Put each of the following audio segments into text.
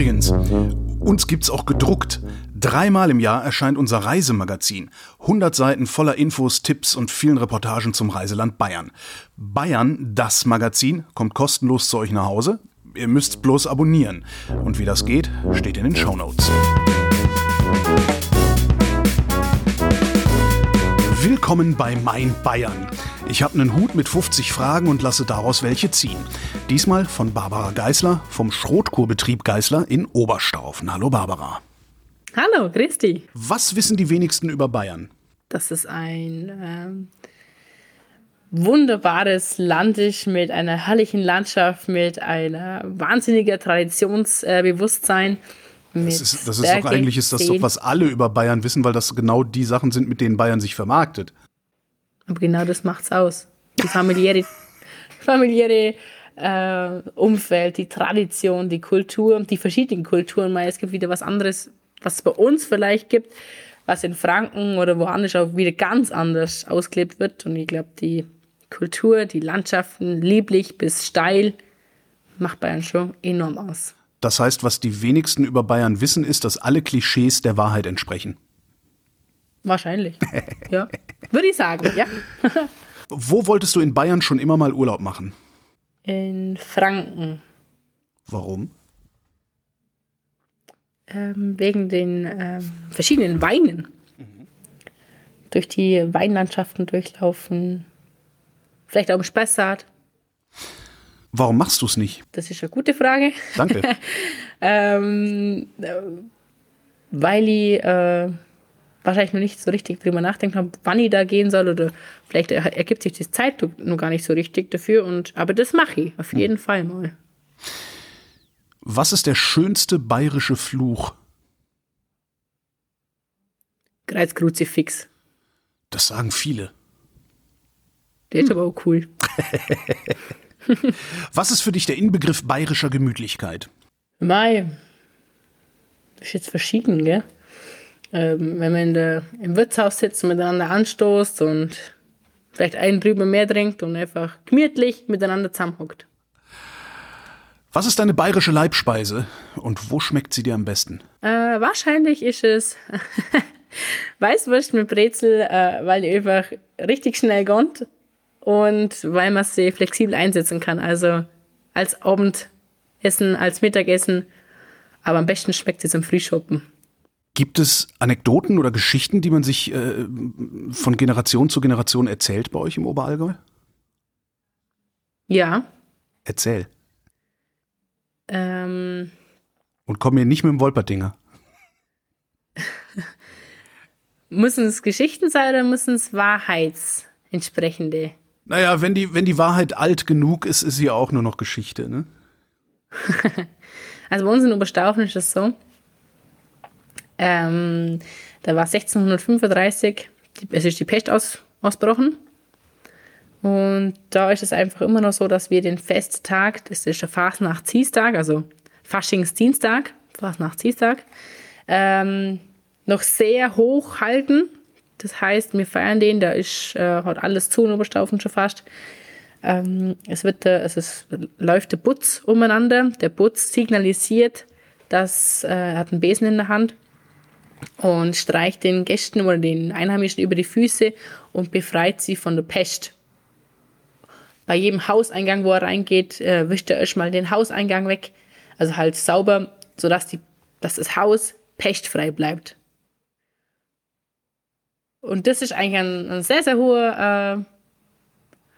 Übrigens, uns gibt's auch gedruckt. Dreimal im Jahr erscheint unser Reisemagazin. 100 Seiten voller Infos, Tipps und vielen Reportagen zum Reiseland Bayern. Bayern, das Magazin, kommt kostenlos zu euch nach Hause. Ihr müsst bloß abonnieren. Und wie das geht, steht in den Shownotes. Willkommen bei Mein Bayern. Ich habe einen Hut mit 50 Fragen und lasse daraus welche ziehen. Diesmal von Barbara Geißler vom Schrotkurbetrieb Geißler in Oberstaufen. Hallo Barbara. Hallo, Christi. Was wissen die wenigsten über Bayern? Das ist ein ähm, wunderbares Land ist mit einer herrlichen Landschaft, mit einer wahnsinniger Traditionsbewusstsein. Äh, das ist, das ist doch eigentlich ist das doch, was alle über Bayern wissen, weil das genau die Sachen sind, mit denen Bayern sich vermarktet. Aber genau das macht's aus. Die familiäre, familiäre äh, Umfeld, die Tradition, die Kultur, die verschiedenen Kulturen. Weil es gibt wieder was anderes, was es bei uns vielleicht gibt, was in Franken oder woanders auch wieder ganz anders ausgelebt wird. Und ich glaube, die Kultur, die Landschaften, lieblich bis steil, macht Bayern schon enorm aus. Das heißt, was die wenigsten über Bayern wissen, ist, dass alle Klischees der Wahrheit entsprechen. Wahrscheinlich. ja. Würde ich sagen, ja. Wo wolltest du in Bayern schon immer mal Urlaub machen? In Franken. Warum? Ähm, wegen den ähm, verschiedenen Weinen. Mhm. Durch die Weinlandschaften durchlaufen. Vielleicht auch im Spessart. Warum machst du es nicht? Das ist eine gute Frage. Danke. ähm, weil ich äh, wahrscheinlich noch nicht so richtig drüber nachdenkt habe, wann ich da gehen soll oder vielleicht ergibt sich die Zeit noch gar nicht so richtig dafür. Und, aber das mache ich auf hm. jeden hm. Fall mal. Was ist der schönste bayerische Fluch? Kreuzkruzifix. Das sagen viele. Der ist hm. aber auch cool. Was ist für dich der Inbegriff bayerischer Gemütlichkeit? Mai. Ist jetzt verschieden, gell? Ähm, wenn man der, im Wirtshaus sitzt, miteinander anstoßt und vielleicht einen drüber mehr trinkt und einfach gemütlich miteinander zusammenhockt. Was ist deine bayerische Leibspeise und wo schmeckt sie dir am besten? Äh, wahrscheinlich ist es Weißwurst mit Brezel, äh, weil die einfach richtig schnell kommt und weil man sie flexibel einsetzen kann. Also als Abendessen, als Mittagessen, aber am besten schmeckt sie zum Frühschoppen. Gibt es Anekdoten oder Geschichten, die man sich äh, von Generation zu Generation erzählt bei euch im Oberallgäu? Ja. Erzähl. Ähm. Und komm mir nicht mit dem Wolperdinger. müssen es Geschichten sein oder müssen es wahrheitsentsprechende? Naja, wenn die, wenn die Wahrheit alt genug ist, ist sie auch nur noch Geschichte, ne? also bei uns in Oberstaufen ist das so. Ähm, da war 1635, es ist die Pest aus, ausgebrochen. Und da ist es einfach immer noch so, dass wir den Festtag, das ist der Fasnachtsdienstag, also Faschingsdienstag, Fasnachtsdienstag, ähm, noch sehr hoch halten. Das heißt, wir feiern den, da ist äh, hat alles zu in Oberstaufen schon fast. Ähm, es wird, äh, es läuft der Putz umeinander. Der Putz signalisiert, dass äh, er hat einen Besen in der Hand und streicht den Gästen oder den Einheimischen über die Füße und befreit sie von der Pest. Bei jedem Hauseingang, wo er reingeht, äh, wischt er erstmal den Hauseingang weg, also halt sauber, sodass die, dass das Haus pestfrei bleibt. Und das ist eigentlich ein, ein sehr, sehr hoher äh,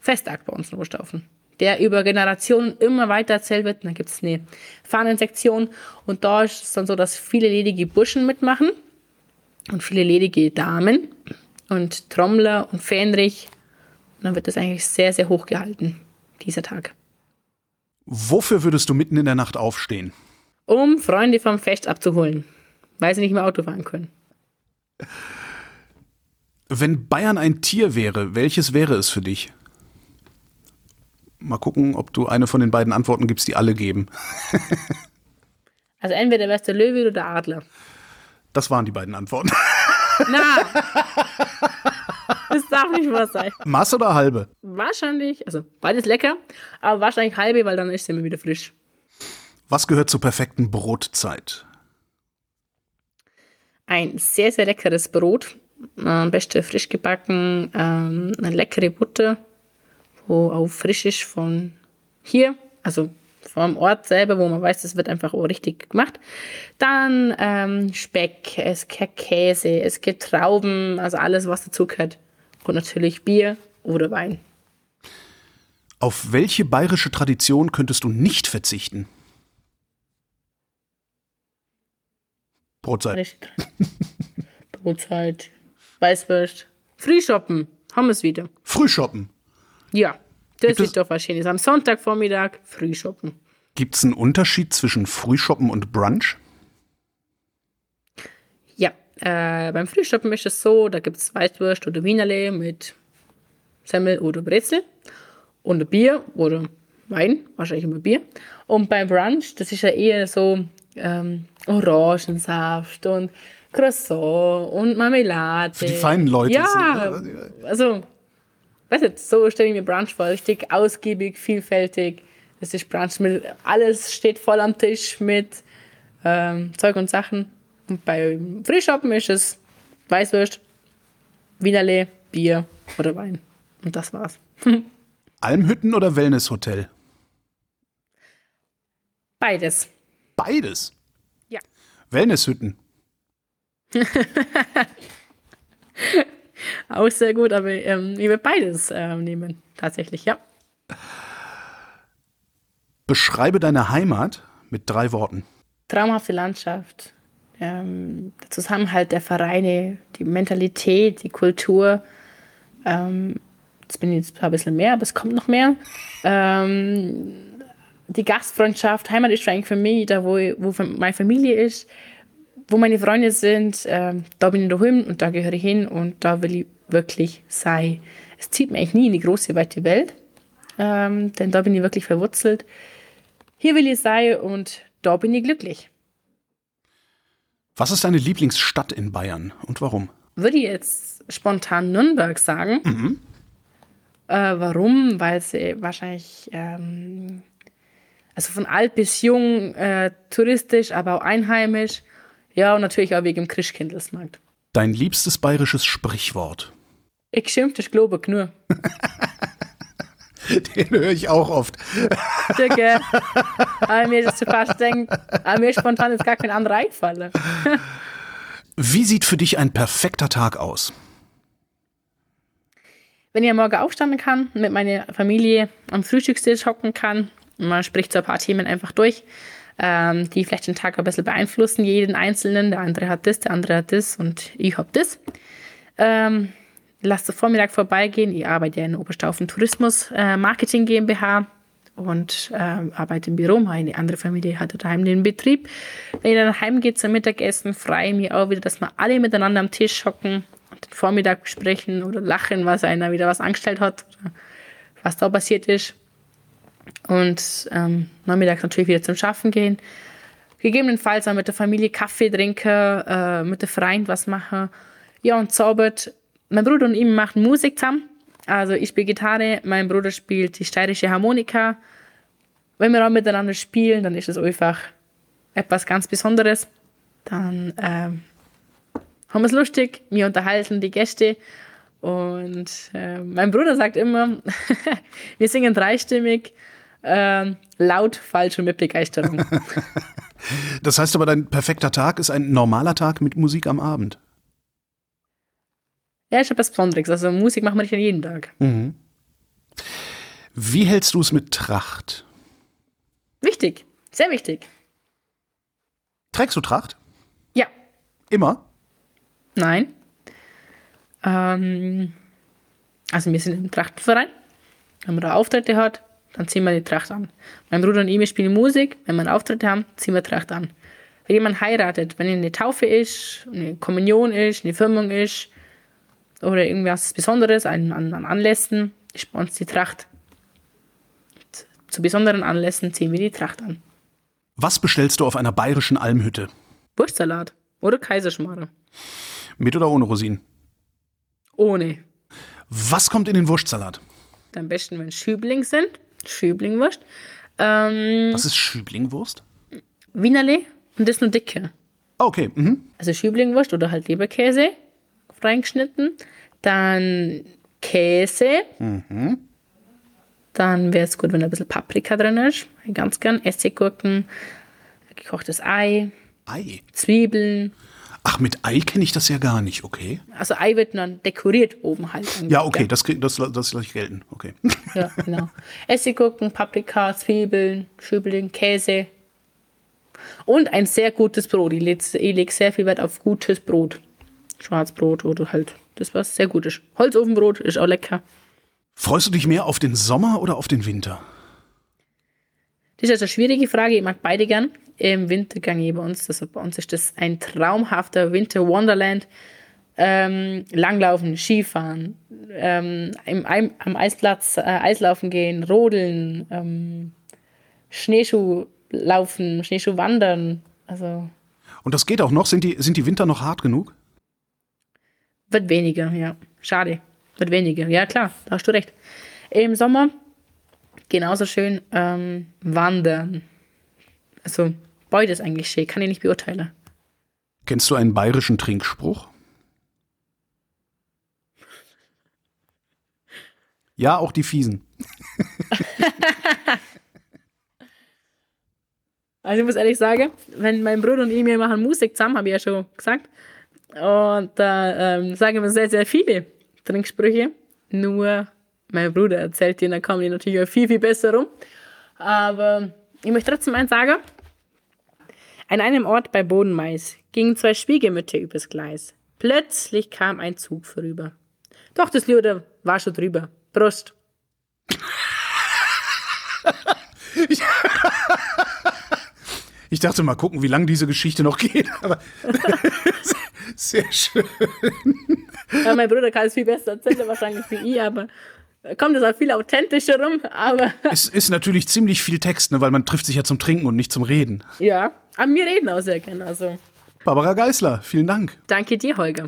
Festakt bei uns in Oberstaufen, der über Generationen immer weiter erzählt wird. Und dann gibt es eine Fahnensektion und da ist es dann so, dass viele ledige Burschen mitmachen und viele ledige Damen und Trommler und Fähnrich. Und dann wird das eigentlich sehr, sehr hoch gehalten, dieser Tag. Wofür würdest du mitten in der Nacht aufstehen? Um Freunde vom Fest abzuholen, weil sie nicht mehr Auto fahren können. Wenn Bayern ein Tier wäre, welches wäre es für dich? Mal gucken, ob du eine von den beiden Antworten gibst, die alle geben. also entweder wärst du Löwe oder der Adler. Das waren die beiden Antworten. Na, das darf nicht wahr sein. Mass oder halbe? Wahrscheinlich, also beides lecker, aber wahrscheinlich halbe, weil dann ist sie immer wieder frisch. Was gehört zur perfekten Brotzeit? Ein sehr, sehr leckeres Brot. Am besten frisch gebacken. Ähm, eine leckere Butter, wo auch frisch ist von hier, also vom Ort selber, wo man weiß, das wird einfach auch richtig gemacht. Dann ähm, Speck, es gibt Käse, es gibt Trauben, also alles, was dazu gehört. Und natürlich Bier oder Wein. Auf welche bayerische Tradition könntest du nicht verzichten? Brotzeit. Brotzeit, Weißwurst, Frühshoppen, haben wir es wieder. Frühshoppen? Ja, das ist doch was Schönes. Am Sonntagvormittag Frühshoppen. Gibt es einen Unterschied zwischen Frühshoppen und Brunch? Ja, äh, beim Frühshoppen ist es so, da gibt es Weißwurst oder Wienerle mit Semmel oder Brezel und Bier oder Wein, wahrscheinlich immer Bier. Und beim Brunch, das ist ja eher so ähm, Orangensaft und Croissant und Marmelade. Für die feinen Leute. Ja, also, weißt du, so stelle ich mir Brunch vor. Richtig ausgiebig, vielfältig. Das ist Brunch mit, alles steht voll am Tisch mit ähm, Zeug und Sachen. Und beim Frühshoppen ist es Weißwurst, Wienerle, Bier oder Wein. Und das war's. Almhütten oder Wellnesshotel? Beides. Beides? Ja. Wellnesshütten? Auch sehr gut, aber ähm, ich würde beides ähm, nehmen, tatsächlich, ja. Beschreibe deine Heimat mit drei Worten. Traumhafte Landschaft, ähm, der Zusammenhalt der Vereine, die Mentalität, die Kultur. Ähm, jetzt bin ich jetzt ein bisschen mehr, aber es kommt noch mehr. Ähm, die Gastfreundschaft, Heimat ist eigentlich für mich da, wo, wo meine Familie ist, wo meine Freunde sind. Ähm, da bin ich daheim und da gehöre ich hin und da will ich wirklich sein. Es zieht mich eigentlich nie in die große, weite Welt, ähm, denn da bin ich wirklich verwurzelt. Hier will ich sein und da bin ich glücklich. Was ist deine Lieblingsstadt in Bayern und warum? Würde ich jetzt spontan Nürnberg sagen. Mhm. Äh, warum? Weil sie wahrscheinlich, ähm, also von alt bis jung, äh, touristisch, aber auch einheimisch. Ja, und natürlich auch wegen dem Christkindlesmarkt. Dein liebstes bayerisches Sprichwort? Ich schimpf das Globe nur. Den höre ich auch oft. Danke. Aber mir ist zu fast denkt, aber mir spontan ist gar kein anderer eingefallen. Wie sieht für dich ein perfekter Tag aus? Wenn ich am Morgen aufstanden kann, mit meiner Familie am Frühstückstisch hocken kann, man spricht so ein paar Themen einfach durch, ähm, die vielleicht den Tag ein bisschen beeinflussen, jeden Einzelnen. Der andere hat das, der andere hat das und ich habe das. Ähm, lass den Vormittag vorbeigehen. Ich arbeite ja in Oberstaufen Tourismus äh, Marketing GmbH und äh, arbeite im Büro. Meine andere Familie hat daheim den Betrieb. Wenn ich dann heimgehe zum Mittagessen, freue ich mich auch wieder, dass wir alle miteinander am Tisch hocken und den Vormittag besprechen oder lachen, was einer wieder was angestellt hat, was da passiert ist. Und ähm, nachmittags natürlich wieder zum Schaffen gehen. Gegebenenfalls auch mit der Familie Kaffee trinken, äh, mit der Freund was machen. Ja, und zaubert mein Bruder und ich machen Musik zusammen. Also ich spiele Gitarre, mein Bruder spielt die steirische Harmonika. Wenn wir auch miteinander spielen, dann ist es einfach etwas ganz Besonderes. Dann ähm, haben wir es lustig, wir unterhalten die Gäste. Und äh, mein Bruder sagt immer, wir singen dreistimmig, äh, laut, falsch und mit Begeisterung. das heißt aber, dein perfekter Tag ist ein normaler Tag mit Musik am Abend. Ja, ist etwas Besonderes. Also Musik machen wir nicht jeden Tag. Mhm. Wie hältst du es mit Tracht? Wichtig, sehr wichtig. Trägst du Tracht? Ja. Immer? Nein. Ähm, also wir sind im Trachtenverein. Wenn man da Auftritte hat, dann ziehen wir die Tracht an. Mein Bruder und ich spielen Musik. Wenn wir Auftritte haben, ziehen wir Tracht an. Wenn jemand heiratet, wenn eine Taufe ist, eine Kommunion ist, eine Firmung ist, oder irgendwas Besonderes an, an, an Anlässen, ist bei uns die Tracht. Zu besonderen Anlässen ziehen wir die Tracht an. Was bestellst du auf einer bayerischen Almhütte? Wurstsalat oder Kaiserschmarre. Mit oder ohne Rosinen? Ohne. Was kommt in den Wurstsalat? Am besten, wenn Schübling sind. Schüblingwurst. Ähm, Was ist Schüblingwurst? Wienerle und das nur dicke. Okay, mhm. Also Schüblingwurst oder halt Leberkäse reingeschnitten. Dann Käse. Dann wäre es gut, wenn ein bisschen Paprika drin ist. Ganz gern. Essiggurken, gekochtes Ei, Ei. Zwiebeln. Ach, mit Ei kenne ich das ja gar nicht, okay. Also Ei wird dann dekoriert oben halt. Ja, okay, das, krieg- das, das lasse ich gelten, okay. Ja, genau. Essiggurken, Paprika, Zwiebeln, Schübling, Käse. Und ein sehr gutes Brot. Ich lege sehr viel Wert auf gutes Brot. Schwarzbrot oder halt das, was sehr gut ist. Holzofenbrot ist auch lecker. Freust du dich mehr auf den Sommer oder auf den Winter? Das ist also eine schwierige Frage. Ich mag beide gern. Im Winter gehe ich bei uns. Also bei uns ist das ein traumhafter Winter Wonderland. Ähm, Langlaufen, Skifahren, ähm, im, am Eisplatz äh, Eislaufen gehen, rodeln, ähm, Schneeschuh laufen, Schneeschuh wandern. Also Und das geht auch noch? Sind die, sind die Winter noch hart genug? wird weniger, ja. Schade. Wird weniger. Ja, klar, da hast du recht. Im Sommer genauso schön ähm, wandern. Also beides eigentlich schön, kann ich nicht beurteilen. Kennst du einen bayerischen Trinkspruch? Ja, auch die fiesen. Also ich muss ehrlich sagen, wenn mein Bruder und ich, wir machen Musik zusammen, habe ich ja schon gesagt. Und da ähm, sagen wir sehr, sehr viele Trinksprüche. Nur mein Bruder erzählt die, dann kommen die natürlich auch viel, viel besser rum. Aber ich möchte trotzdem eins sagen. An einem Ort bei Bodenmais gingen zwei Schwiegermütter übers Gleis. Plötzlich kam ein Zug vorüber. Doch, das Luder war schon drüber. Prost. Ich dachte mal gucken, wie lange diese Geschichte noch geht. Aber sehr schön. Ja, mein Bruder kann es viel besser erzählen, wahrscheinlich wie ich, aber kommt es auch viel authentischer rum. Aber Es ist natürlich ziemlich viel Text, ne, weil man trifft sich ja zum Trinken und nicht zum Reden. ja, aber wir reden auch sehr gerne. Also Barbara Geisler, vielen Dank. danke dir, Holger.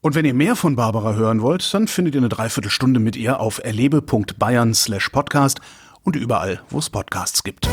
Und wenn ihr mehr von Barbara hören wollt, dann findet ihr eine Dreiviertelstunde mit ihr auf erlebe.bayern slash podcast und überall, wo es Podcasts gibt.